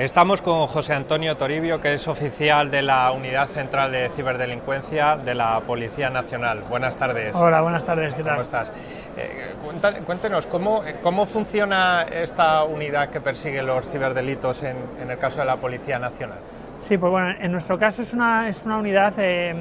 Estamos con José Antonio Toribio, que es oficial de la Unidad Central de Ciberdelincuencia de la Policía Nacional. Buenas tardes. Hola, buenas tardes, ¿qué tal? ¿Cómo estás? Eh, cuéntenos, ¿cómo, ¿cómo, funciona esta unidad que persigue los ciberdelitos en, en, el caso de la Policía Nacional? Sí, pues bueno, en nuestro caso es una, es una unidad eh,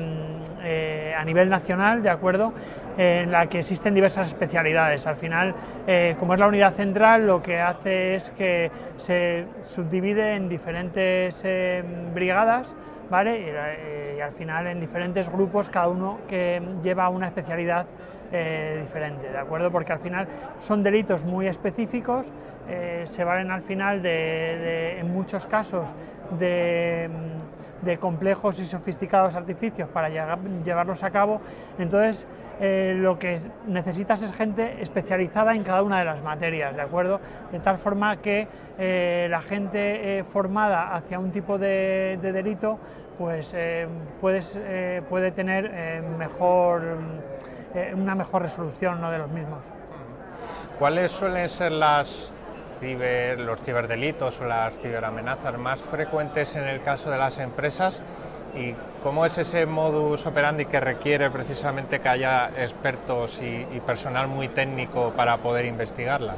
eh, a nivel nacional, ¿de acuerdo? En la que existen diversas especialidades. Al final, eh, como es la unidad central, lo que hace es que se subdivide en diferentes eh, brigadas, ¿vale? Eh, y, al final en diferentes grupos, cada uno que lleva una especialidad diferente, ¿de acuerdo? Porque al final son delitos muy específicos, se valen al final de, muchos casos de de complejos y sofisticados artificios para llevarlos a cabo. Entonces, eh, lo que necesitas es gente especializada en cada una de las materias, ¿de acuerdo? De tal forma que eh, la gente eh, formada hacia un tipo de, delito, pues puedes, puede tener mejor, una mejor resolución ¿no? de los mismos. ¿Cuáles suelen ser las los ciberdelitos o las ciberamenazas más frecuentes en el caso de las empresas y cómo es ese modus operandi que requiere precisamente que haya expertos y, personal muy técnico para poder investigarlas.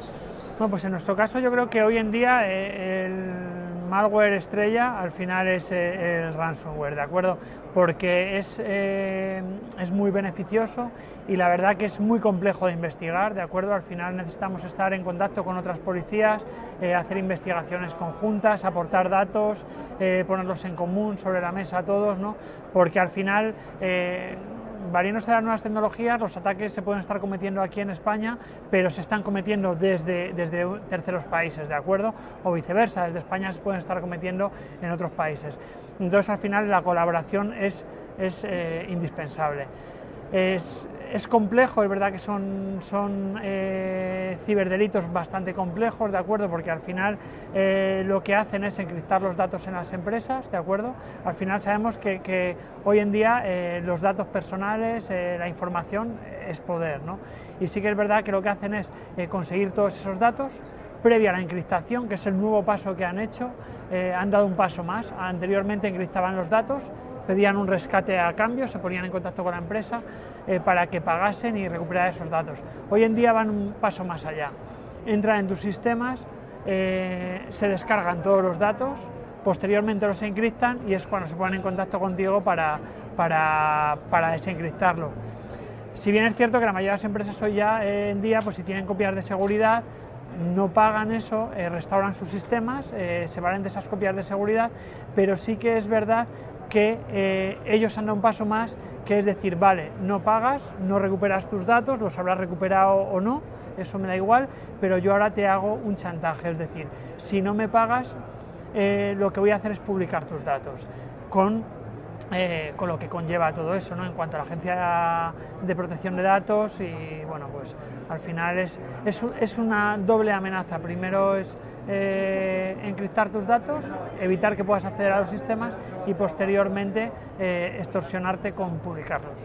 Bueno, pues en nuestro caso yo creo que hoy en día eh, el malware estrella al final es eh, el ransomware, ¿de acuerdo? Porque es, eh, es muy beneficioso y la verdad que es muy complejo de investigar, ¿de acuerdo? Al final necesitamos estar en contacto con otras policías, eh, hacer investigaciones conjuntas, aportar datos, ponerlos en común sobre la mesa a todos, ¿no? Porque al final valiéndose de las nuevas tecnologías, los ataques se pueden estar cometiendo aquí en España, pero se están cometiendo desde, desde terceros países, ¿de acuerdo? O viceversa, desde España se pueden estar cometiendo en otros países. Entonces, al final, la colaboración es, es eh, indispensable. Es complejo, es verdad que son, son eh, ciberdelitos bastante complejos, ¿de acuerdo? Porque al final eh, lo que hacen es encriptar los datos en las empresas, ¿de acuerdo? Al final sabemos que, hoy en día eh, los datos personales, la información es poder, ¿no? Y sí que es verdad que lo que hacen es conseguir todos esos datos previa a la encriptación, que es el nuevo paso que han hecho, han dado un paso más. Anteriormente encriptaban los datos, pedían un rescate a cambio, se ponían en contacto con la empresa eh, para que pagasen y recuperar esos datos. Hoy en día van un paso más allá. Entran en tus sistemas, eh, se descargan todos los datos, posteriormente los encriptan y es cuando se ponen en contacto contigo para, para, para desencriptarlo. Si bien es cierto que la mayoría de las empresas hoy ya eh, en día, pues si tienen copias de seguridad, no pagan eso, restauran sus sistemas, se valen de esas copias de seguridad, pero sí que es verdad que eh, ellos han dado un paso más, que es decir, vale, no pagas, no recuperas tus datos, los habrás recuperado o no, eso me da igual, pero yo ahora te hago un chantaje, es decir, si no me pagas, eh, lo que voy a hacer es publicar tus datos con eh, con lo que conlleva todo eso, ¿no? En cuanto a la Agencia de Protección de Datos y, bueno, pues al final es, es, una doble amenaza. Primero es eh, encriptar tus datos, evitar que puedas acceder a los sistemas y posteriormente eh, extorsionarte con publicarlos.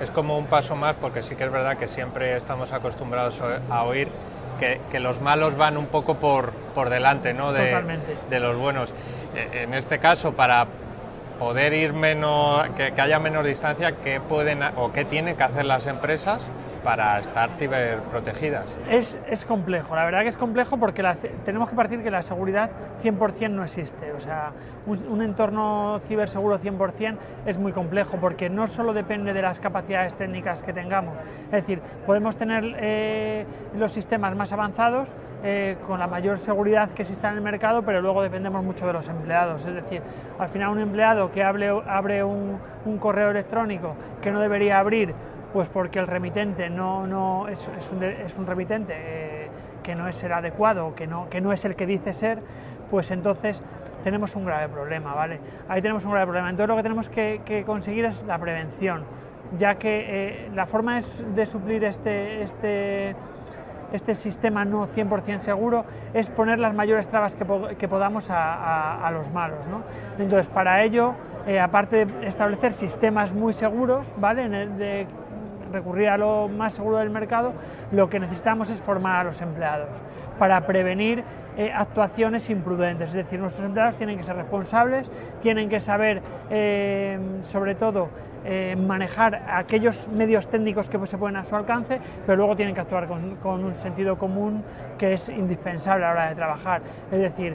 Es como un paso más porque sí que es verdad que siempre estamos acostumbrados a oír que, los malos van un poco por, por delante ¿no? de, de los buenos. En este caso, para poder ir menos, que, haya menos distancia, ¿qué pueden o qué tienen que hacer las empresas para estar ciberprotegidas? Es, es complejo, la verdad que es complejo porque tenemos que partir que la seguridad 100% no existe. O sea, un, entorno ciberseguro 100% es muy complejo porque no solo depende de las capacidades técnicas que tengamos. Es decir, podemos tener eh, los sistemas más avanzados eh, con la mayor seguridad que exista en el mercado, pero luego dependemos mucho de los empleados. Es decir, al final un empleado que abre, abre un correo electrónico que no debería abrir pues porque el remitente no, no es, es, un, remitente eh, que no es el adecuado, que no, que no es el que dice ser, pues entonces tenemos un grave problema, ¿vale? Ahí tenemos un grave problema. Entonces lo que tenemos que, conseguir es la prevención, ya que eh, la forma de suplir este, este, este sistema no 100% seguro es poner las mayores trabas que, podamos a, a, los malos, ¿no? Entonces para ello, eh, aparte de establecer sistemas muy seguros, ¿vale? de, recurrir a lo más seguro del mercado, lo que necesitamos es formar a los empleados para prevenir eh, actuaciones imprudentes. Es decir, nuestros empleados tienen que ser responsables, tienen que saber, eh, sobre todo, eh, manejar aquellos medios técnicos que se ponen a su alcance, pero luego tienen que actuar con, un sentido común que es indispensable a la hora de trabajar. Es decir,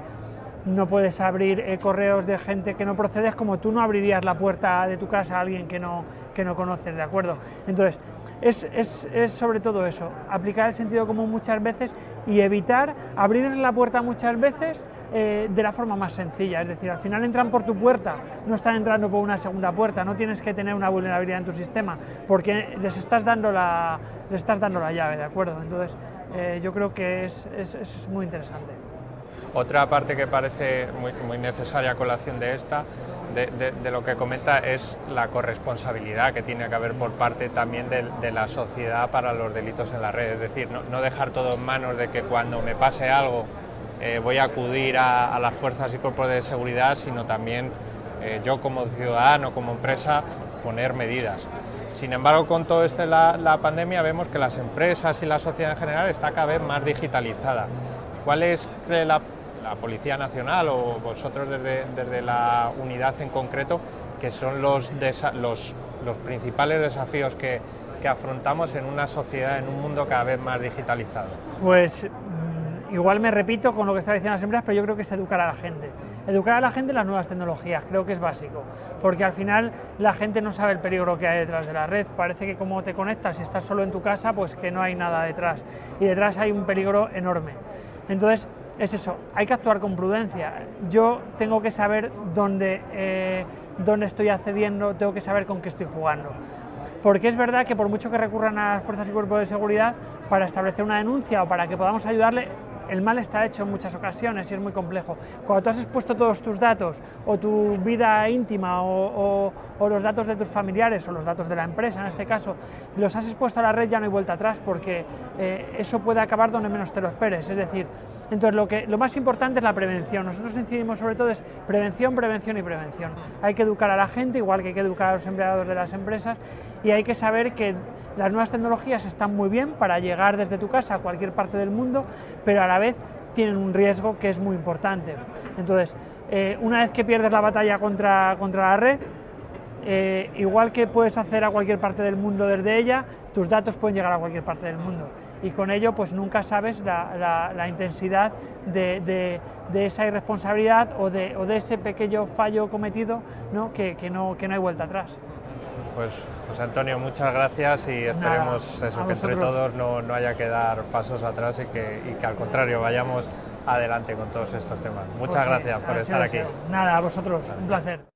no puedes abrir correos de gente que no procedes como tú no abrirías la puerta de tu casa a alguien que no, que no conoces, ¿de acuerdo? Entonces, es, sobre todo eso, aplicar el sentido común muchas veces y evitar abrir la puerta muchas veces eh, de la forma más sencilla. Es decir, al final entran por tu puerta, no están entrando por una segunda puerta, no tienes que tener una vulnerabilidad en tu sistema porque les estás dando la, les estás dando la llave, ¿de acuerdo? Entonces, eh, yo creo que es, es, muy interesante. Otra parte que parece muy, muy necesaria a colación de esta de, lo que comenta es la corresponsabilidad que tiene que haber por parte también de, la sociedad para los delitos en la red. Es decir, no, dejar todo en manos de que cuando me pase algo eh, voy a acudir a, las fuerzas y cuerpos de seguridad, sino también eh, yo como ciudadano, como empresa, poner medidas. Sin embargo, con todo esto de la, pandemia vemos que las empresas y la sociedad en general está cada vez más digitalizada. ¿Cuál es la la Policía Nacional o vosotros desde, la unidad en concreto, que son los, los, los principales desafíos que, que, afrontamos en una sociedad, en un mundo cada vez más digitalizado? Pues mm, igual me repito con lo que está diciendo las empresas, pero yo creo que es educar a la gente. Educar a la gente en las nuevas tecnologías, creo que es básico, porque al final la gente no sabe el peligro que hay detrás de la red, parece que como te conectas y estás solo en tu casa, pues que no hay nada detrás, y detrás hay un peligro enorme. Entonces, es eso, hay que actuar con prudencia. Yo tengo que saber dónde, eh, dónde estoy accediendo, tengo que saber con qué estoy jugando. Porque es verdad que por mucho que recurran a fuerzas y cuerpos de seguridad para establecer una denuncia o para que podamos ayudarle, el mal está hecho en muchas ocasiones y es muy complejo. Cuando tú has expuesto todos tus datos o tu vida íntima o, los datos de tus familiares o los datos de la empresa, en este caso, los has expuesto a la red ya no hay vuelta atrás porque eh, eso puede acabar donde menos te lo esperes. Es decir, entonces lo, que, lo más importante es la prevención. Nosotros incidimos sobre todo es prevención, prevención y prevención. Hay que educar a la gente, igual que hay que educar a los empleados de las empresas y hay que saber que las nuevas tecnologías están muy bien para llegar desde tu casa a cualquier parte del mundo, pero a la vez tienen un riesgo que es muy importante. Entonces, eh, una vez que pierdes la batalla contra, contra la red, eh, igual que puedes hacer a cualquier parte del mundo desde ella, tus datos pueden llegar a cualquier parte del mundo. Y con ello, pues nunca sabes la, intensidad de, esa irresponsabilidad o de, ese pequeño fallo cometido ¿no? Que, no, que no hay vuelta atrás. Pues José Antonio, muchas gracias y esperemos eso, que entre todos no, haya que dar pasos atrás y que, al contrario vayamos adelante con todos estos temas. Muchas pues gracias por estar aquí. Nada, a vosotros, un placer.